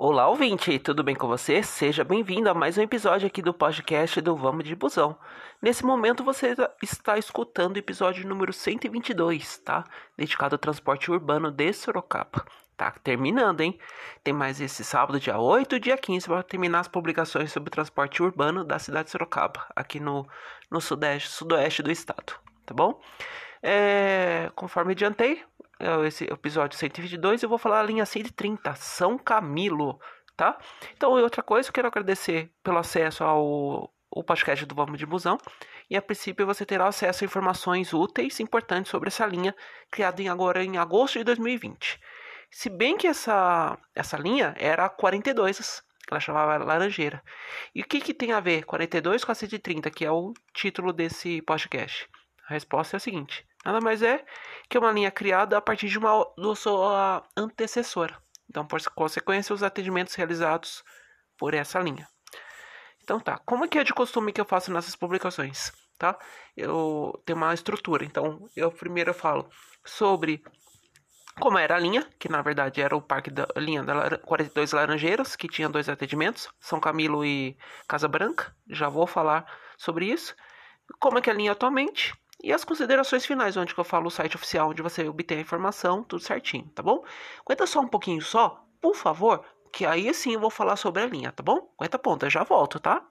Olá, ouvinte, tudo bem com você? Seja bem-vindo a mais um episódio aqui do podcast do Vamos de Busão. Nesse momento você está escutando o episódio número 122, tá? Dedicado ao transporte urbano de Sorocaba. Tá terminando, hein? Tem mais esse sábado, dia 8 e dia 15, para terminar as publicações sobre o transporte urbano da cidade de Sorocaba, aqui no, no sudeste, sudoeste do estado, tá bom? É, conforme adiantei, esse episódio 122, eu vou falar a linha 130, São Camilo, tá? Então, outra coisa, eu quero agradecer pelo acesso ao, ao podcast do Vamos de Busão. E a princípio você terá acesso a informações úteis e importantes sobre essa linha, criada em agora em agosto de 2020. Se bem que essa, essa linha era a 42, ela chamava Laranjeira. E o que, que tem a ver 42 com a 130, que é o título desse podcast? A resposta é a seguinte: nada mais é que uma linha criada a partir de uma do sua antecessora. Então, por consequência, os atendimentos realizados por essa linha. Então tá, como é que é de costume que eu faço nessas publicações, tá? Eu tenho uma estrutura, então eu primeiro eu falo sobre como era a linha, que na verdade era o parque da linha da 42 Laranjeiras, que tinha dois atendimentos, São Camilo e Casa Branca. Já vou falar sobre isso. Como é que é a linha atualmente e as considerações finais, onde eu falo o site oficial onde você obtém a informação, tudo certinho, tá bom? Aguenta só um pouquinho só, por favor, que aí sim eu vou falar sobre a linha, tá bom? Aguenta ponta, já volto, tá?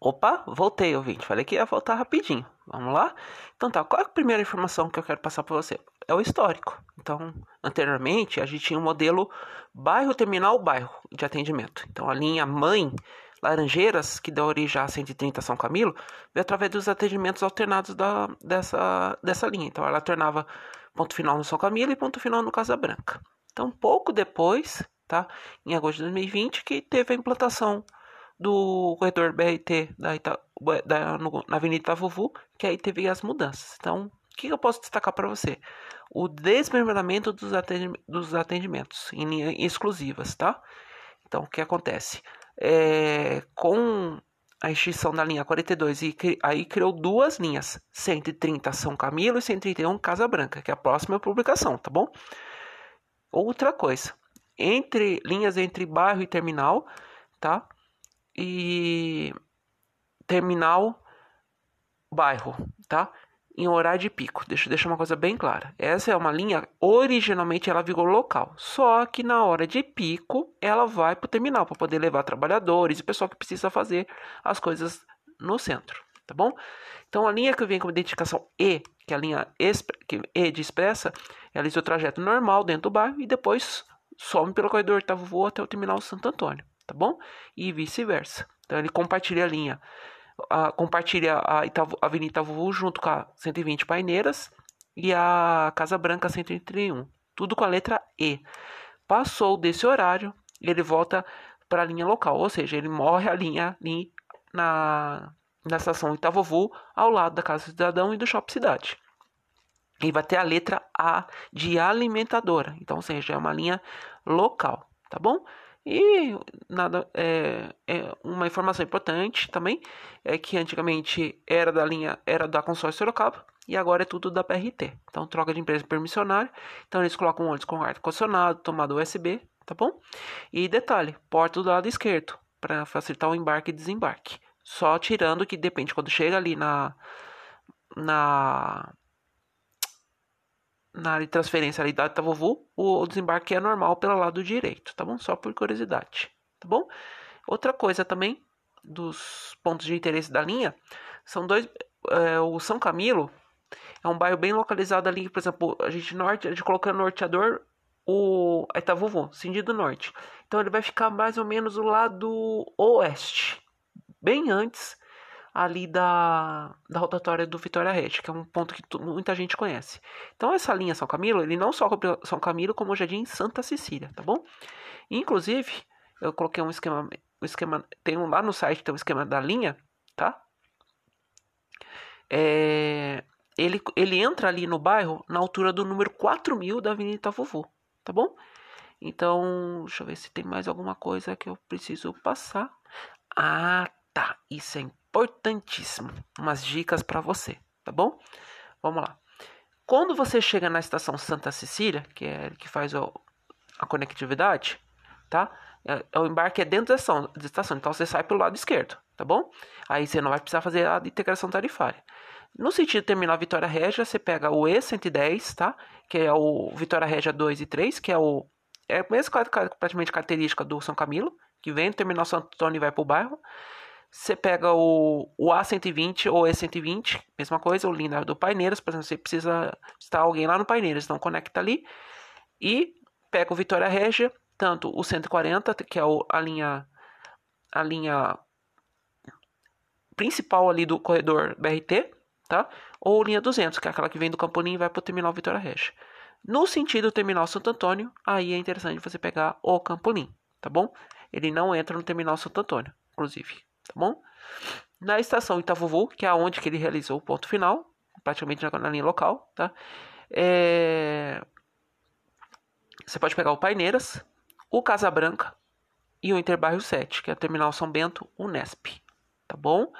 Opa, voltei, ouvinte. Falei que ia voltar rapidinho. Vamos lá? Então tá, qual é a primeira informação que eu quero passar para você? É o histórico. Então, anteriormente, a gente tinha um modelo bairro-terminal-bairro de atendimento. Então, a linha mãe Laranjeiras, que dá origem a 130 São Camilo, veio através dos atendimentos alternados da, dessa, dessa linha. Então, ela tornava ponto final no São Camilo e ponto final no Casa Branca. Então, pouco depois, tá, em agosto de 2020, que teve a implantação do corredor BRT da, Ita, da no, na Avenida Itavuvu, que aí teve as mudanças. Então, o que eu posso destacar para você? O desmembramento dos, atendimentos em linhas exclusivas, tá? Então, o que acontece? É, com a extinção da linha 42 e aí criou duas linhas, 130 São Camilo e 131 Casa Branca, que é a próxima publicação, tá bom? Outra coisa, entre linhas entre bairro e terminal, tá? e terminal bairro, tá? Em horário de pico. Deixa eu deixar uma coisa bem clara. Essa é uma linha, originalmente ela vigor local. Só que na hora de pico, ela vai para o terminal para poder levar trabalhadores e pessoal que precisa fazer as coisas no centro, tá bom? Então a linha que vem com identificação E, que é a linha E de expressa, ela diz o trajeto normal dentro do bairro e depois some pelo corredor Otávio Voa até o terminal Santo Antônio tá bom? E vice-versa. Então ele compartilha a linha, a, compartilha a Itavu, Avenida Itavu junto com a 120 Paineiras e a Casa Branca 131, tudo com a letra E. Passou desse horário, ele volta para a linha local, ou seja, ele morre a linha ali na, na estação Itavovu, ao lado da Casa Cidadão e do Shopping Cidade. E vai ter a letra A de alimentadora, então, ou seja, é uma linha local, tá bom? E nada é, é, uma informação importante também é que antigamente era da linha era da consórcio Sorocaba e agora é tudo da PRT. Então troca de empresa permissionária. Então eles colocam ônibus com ar condicionado, tomada USB, tá bom? E detalhe, porta do lado esquerdo para facilitar o embarque e desembarque. Só tirando que depende quando chega ali na na na área de transferência ali da Itavovu, o desembarque é normal pelo lado direito, tá bom? Só por curiosidade, tá bom? Outra coisa também dos pontos de interesse da linha são dois. É, o São Camilo é um bairro bem localizado ali, por exemplo, a gente norte, a gente colocando norteador o Itavuvu, sentido norte. Então ele vai ficar mais ou menos do lado oeste, bem antes ali da, da rotatória do Vitória Rete, que é um ponto que muita gente conhece. Então essa linha São Camilo, ele não só cobre São Camilo, como o Jardim Santa Cecília, tá bom? Inclusive, eu coloquei um esquema, um esquema, tem um lá no site, tem um esquema da linha, tá? É, ele, ele entra ali no bairro na altura do número 4000 da Avenida Itavuvu, tá bom? Então, deixa eu ver se tem mais alguma coisa que eu preciso passar. Ah, tá, isso é importantíssimo. Umas dicas para você, tá bom? Vamos lá. Quando você chega na estação Santa Cecília, que é que faz o, a conectividade, tá? É, é, o embarque é dentro da estação, da estação, então você sai pelo lado esquerdo, tá bom? Aí você não vai precisar fazer a integração tarifária. No sentido terminal Vitória Régia, você pega o E110, tá? Que é o Vitória Régia 2 e 3, que é o é a mesma praticamente característica do São Camilo, que vem do terminal Santo Antônio e vai para o bairro. Você pega o, o A120 ou E120, mesma coisa, o linha do Paineiras, por exemplo, você precisa estar alguém lá no Paineiras, então conecta ali. E pega o Vitória Régia, tanto o 140, que é o, a linha a linha principal ali do corredor BRT, tá? Ou linha 200, que é aquela que vem do Campolim e vai para o terminal Vitória Regia. No sentido terminal Santo Antônio, aí é interessante você pegar o Campolim, tá bom? Ele não entra no terminal Santo Antônio, inclusive, tá bom? Na estação Itavuvu, que é onde que ele realizou o ponto final, praticamente na, linha local, tá? É... Você pode pegar o Paineiras, o Casa Branca e o Interbairro 7, que é o terminal São Bento, Unesp, tá bom?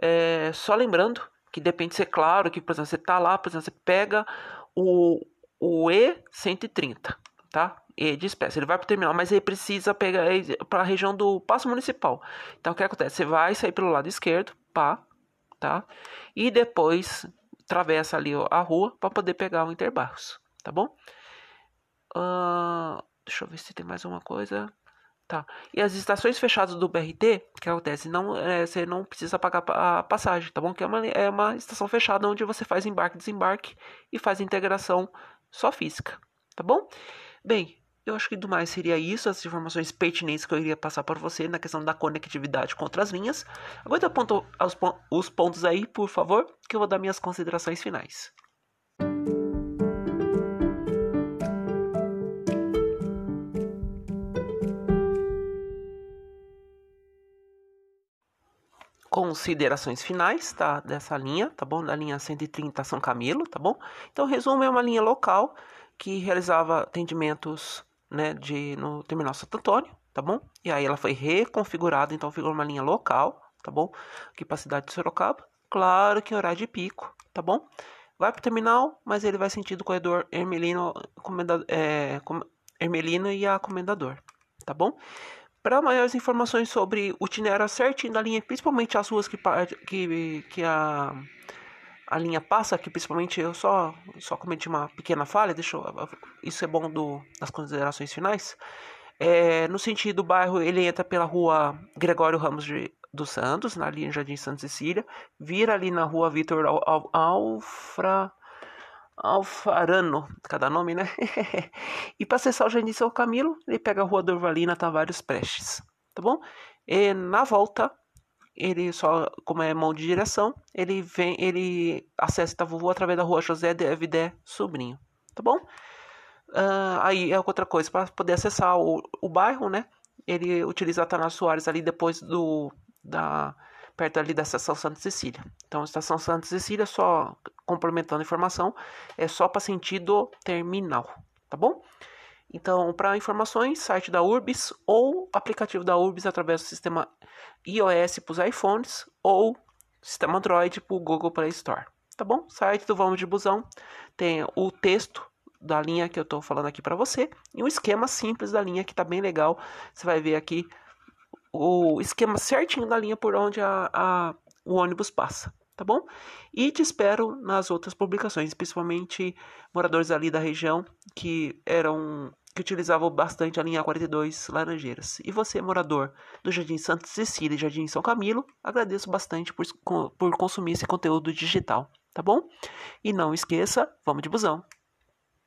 É... Só lembrando que depende de ser claro, que, por exemplo, você tá lá, por exemplo, você pega o, o E130, tá? De espécie, ele vai para o terminal, mas ele precisa pegar para a região do passo municipal. Então, o que acontece? Você vai sair pelo lado esquerdo, pá, tá? E depois atravessa ali a rua para poder pegar o Interbarros, tá bom? Uh, deixa eu ver se tem mais uma coisa. Tá. E as estações fechadas do BRT, que acontece? Não, é, você não precisa pagar a passagem, tá bom? Que é uma, é uma estação fechada onde você faz embarque desembarque e faz integração só física, tá bom? Bem, eu acho que do mais seria isso, as informações pertinentes que eu iria passar para você na questão da conectividade contra as linhas. Aguenta ponto, os, os pontos aí, por favor, que eu vou dar minhas considerações finais. considerações finais, tá? Dessa linha, tá bom? Da linha 130 São Camilo, tá bom? Então, resumo, é uma linha local que realizava atendimentos, né, de, no terminal Santo Antônio, tá bom? E aí ela foi reconfigurada, então ficou uma linha local, tá bom? Aqui para a cidade de Sorocaba. Claro que em horário de pico, tá bom? Vai pro terminal, mas ele vai sentido o corredor Hermelino, comenda, é, com, Hermelino e a Comendador, tá bom? Para maiores informações sobre o itinerário certinho da linha, principalmente as ruas que, que, que a, a linha passa, que principalmente eu só, só cometi uma pequena falha, deixa eu, isso é bom do, das considerações finais. É, no sentido do bairro, ele entra pela rua Gregório Ramos de, dos Santos, na linha Jardim Santa Cecília, vira ali na rua Vitor Alfra. Alfarano, cada nome, né? e para acessar o Jardim São Camilo, ele pega a Rua Dorvalina Tavares Prestes, tá bom? E na volta, ele só, como é mão de direção, ele vem, ele acessa Itavuvu através da Rua José de Evidé Sobrinho, tá bom? Uh, aí é outra coisa, para poder acessar o, o bairro, né? Ele utiliza a Tana Soares ali depois do da perto ali da estação Santa Cecília. Então, estação Santa Cecília, só complementando a informação, é só para sentido terminal, tá bom? Então, para informações, site da Urbis ou aplicativo da Urbis através do sistema iOS para os iPhones ou sistema Android para o Google Play Store, tá bom? Site do Vamos de Busão tem o texto da linha que eu estou falando aqui para você e um esquema simples da linha que está bem legal. Você vai ver aqui o esquema certinho da linha por onde a, a, o ônibus passa, tá bom? E te espero nas outras publicações, principalmente moradores ali da região que eram que utilizavam bastante a linha 42 Laranjeiras. E você, morador do Jardim Santa Cecília e Jardim São Camilo, agradeço bastante por, por consumir esse conteúdo digital, tá bom? E não esqueça, vamos de busão!